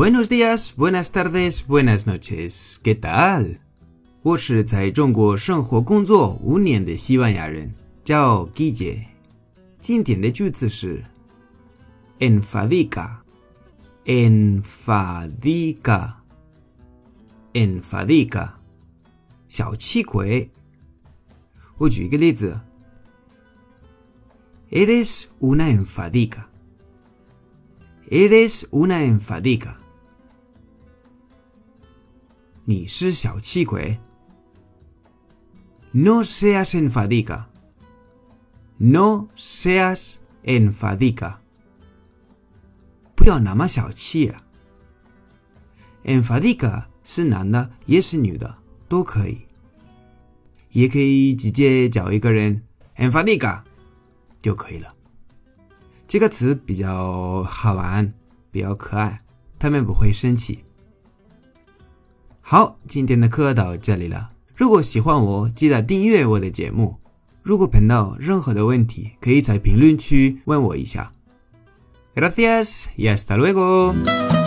Buenos días, buenas tardes, buenas noches. ¿Qué tal? 我是在中国生活工作五年的西班牙人，叫 Guille。今天的句子是 enfadica, enfadica, enfadica，小气鬼。我举一个例子，Eres una enfadica. Eres una enfadica. 你是小气鬼。No seas enfadica. No seas enfadica. 不要那么小气啊。enfadica 是男的也是女的都可以，也可以直接叫一个人 enfadica 就可以了。这个词比较好玩，比较可爱，他们不会生气。好，今天的课到这里了。如果喜欢我，记得订阅我的节目。如果碰到任何的问题，可以在评论区问我一下。Gracias y hasta luego.